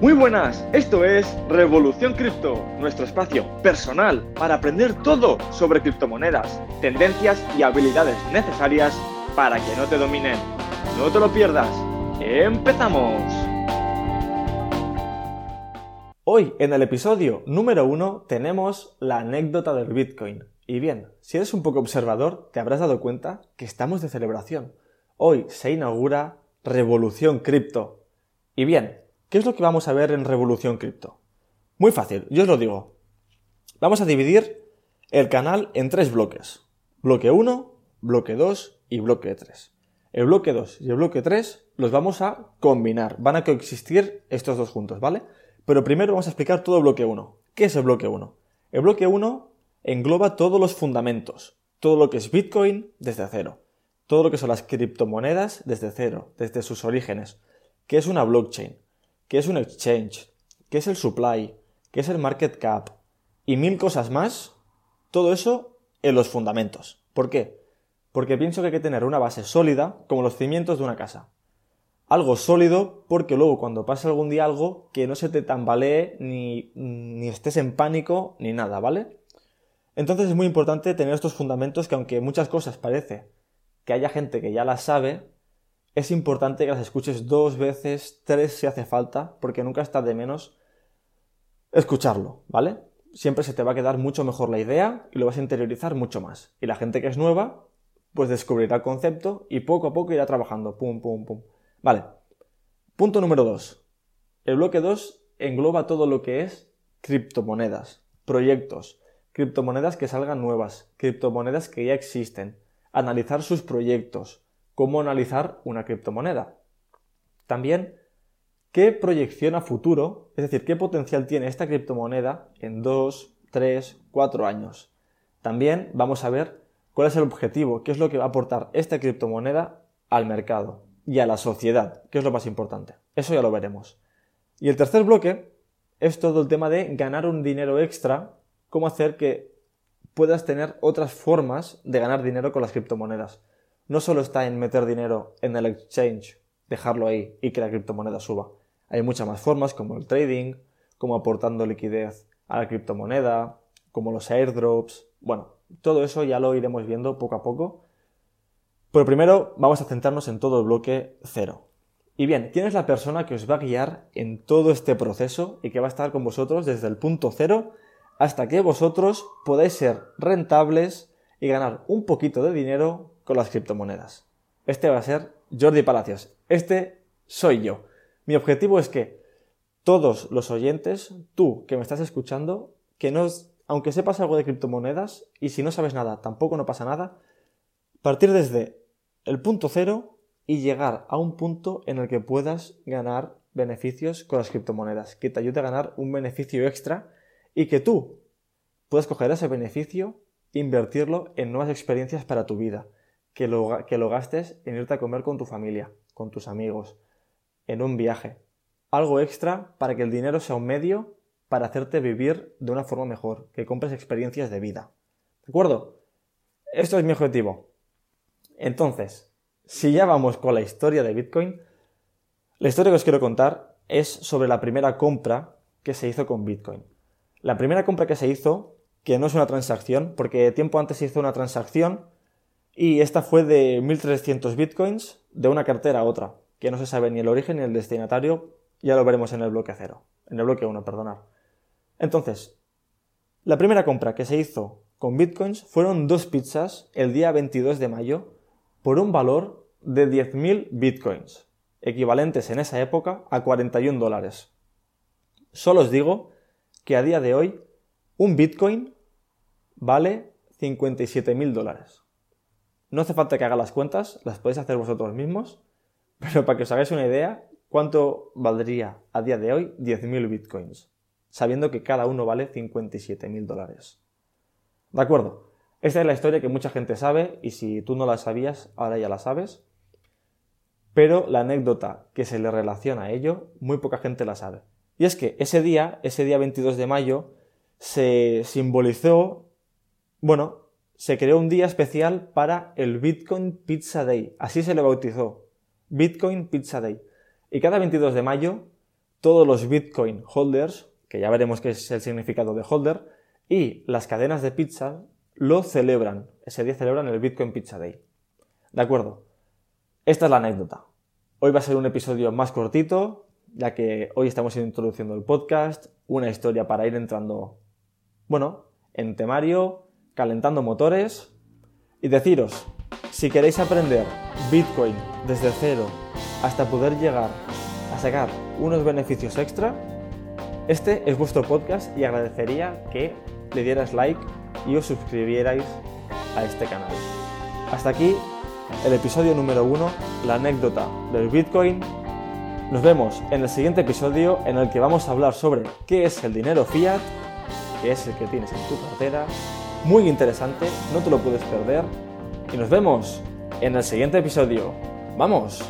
Muy buenas, esto es Revolución Cripto, nuestro espacio personal para aprender todo sobre criptomonedas, tendencias y habilidades necesarias para que no te dominen. No te lo pierdas. ¡Empezamos! Hoy en el episodio número uno tenemos la anécdota del Bitcoin. Y bien, si eres un poco observador, te habrás dado cuenta que estamos de celebración. Hoy se inaugura Revolución Cripto. Y bien, ¿Qué es lo que vamos a ver en Revolución Cripto? Muy fácil, yo os lo digo. Vamos a dividir el canal en tres bloques. Bloque 1, bloque 2 y bloque 3. El bloque 2 y el bloque 3 los vamos a combinar. Van a coexistir estos dos juntos, ¿vale? Pero primero vamos a explicar todo el bloque 1. ¿Qué es el bloque 1? El bloque 1 engloba todos los fundamentos. Todo lo que es Bitcoin desde cero. Todo lo que son las criptomonedas desde cero, desde sus orígenes. ¿Qué es una blockchain? Qué es un exchange, qué es el supply, qué es el market cap y mil cosas más, todo eso en los fundamentos. ¿Por qué? Porque pienso que hay que tener una base sólida como los cimientos de una casa. Algo sólido porque luego cuando pase algún día algo que no se te tambalee ni, ni estés en pánico ni nada, ¿vale? Entonces es muy importante tener estos fundamentos que aunque muchas cosas parece que haya gente que ya las sabe, es importante que las escuches dos veces, tres si hace falta, porque nunca está de menos escucharlo, ¿vale? Siempre se te va a quedar mucho mejor la idea y lo vas a interiorizar mucho más. Y la gente que es nueva, pues descubrirá el concepto y poco a poco irá trabajando. Pum, pum, pum. Vale. Punto número dos. El bloque 2 engloba todo lo que es criptomonedas, proyectos, criptomonedas que salgan nuevas, criptomonedas que ya existen, analizar sus proyectos, cómo analizar una criptomoneda. También, qué proyección a futuro, es decir, qué potencial tiene esta criptomoneda en 2, 3, 4 años. También vamos a ver cuál es el objetivo, qué es lo que va a aportar esta criptomoneda al mercado y a la sociedad, que es lo más importante. Eso ya lo veremos. Y el tercer bloque es todo el tema de ganar un dinero extra, cómo hacer que puedas tener otras formas de ganar dinero con las criptomonedas no solo está en meter dinero en el exchange, dejarlo ahí y que la criptomoneda suba. Hay muchas más formas como el trading, como aportando liquidez a la criptomoneda, como los airdrops. Bueno, todo eso ya lo iremos viendo poco a poco. Pero primero vamos a centrarnos en todo el bloque cero. Y bien, ¿quién es la persona que os va a guiar en todo este proceso y que va a estar con vosotros desde el punto cero hasta que vosotros podáis ser rentables y ganar un poquito de dinero con las criptomonedas. Este va a ser Jordi Palacios. Este soy yo. Mi objetivo es que todos los oyentes, tú que me estás escuchando, que no, aunque sepas algo de criptomonedas, y si no sabes nada, tampoco no pasa nada, partir desde el punto cero y llegar a un punto en el que puedas ganar beneficios con las criptomonedas, que te ayude a ganar un beneficio extra y que tú puedas coger ese beneficio invertirlo en nuevas experiencias para tu vida que lo, que lo gastes en irte a comer con tu familia, con tus amigos, en un viaje. Algo extra para que el dinero sea un medio para hacerte vivir de una forma mejor, que compres experiencias de vida. ¿De acuerdo? Esto es mi objetivo. Entonces, si ya vamos con la historia de Bitcoin, la historia que os quiero contar es sobre la primera compra que se hizo con Bitcoin. La primera compra que se hizo, que no es una transacción, porque tiempo antes se hizo una transacción y esta fue de 1.300 bitcoins de una cartera a otra, que no se sabe ni el origen ni el destinatario, ya lo veremos en el bloque 0, en el bloque 1, perdonad. Entonces, la primera compra que se hizo con bitcoins fueron dos pizzas el día 22 de mayo por un valor de 10.000 bitcoins, equivalentes en esa época a 41 dólares. Solo os digo que a día de hoy un bitcoin vale 57.000 dólares. No hace falta que haga las cuentas, las podéis hacer vosotros mismos, pero para que os hagáis una idea, ¿cuánto valdría a día de hoy 10.000 bitcoins? Sabiendo que cada uno vale 57.000 dólares. ¿De acuerdo? Esta es la historia que mucha gente sabe y si tú no la sabías, ahora ya la sabes. Pero la anécdota que se le relaciona a ello, muy poca gente la sabe. Y es que ese día, ese día 22 de mayo, se simbolizó, bueno, se creó un día especial para el Bitcoin Pizza Day. Así se le bautizó. Bitcoin Pizza Day. Y cada 22 de mayo, todos los Bitcoin holders, que ya veremos qué es el significado de holder, y las cadenas de pizza lo celebran. Ese día celebran el Bitcoin Pizza Day. De acuerdo. Esta es la anécdota. Hoy va a ser un episodio más cortito, ya que hoy estamos introduciendo el podcast, una historia para ir entrando, bueno, en temario, calentando motores y deciros, si queréis aprender Bitcoin desde cero hasta poder llegar a sacar unos beneficios extra, este es vuestro podcast y agradecería que le dieras like y os suscribierais a este canal. Hasta aquí el episodio número uno, la anécdota del Bitcoin. Nos vemos en el siguiente episodio en el que vamos a hablar sobre qué es el dinero fiat, que es el que tienes en tu cartera. Muy interesante, no te lo puedes perder. Y nos vemos en el siguiente episodio. ¡Vamos!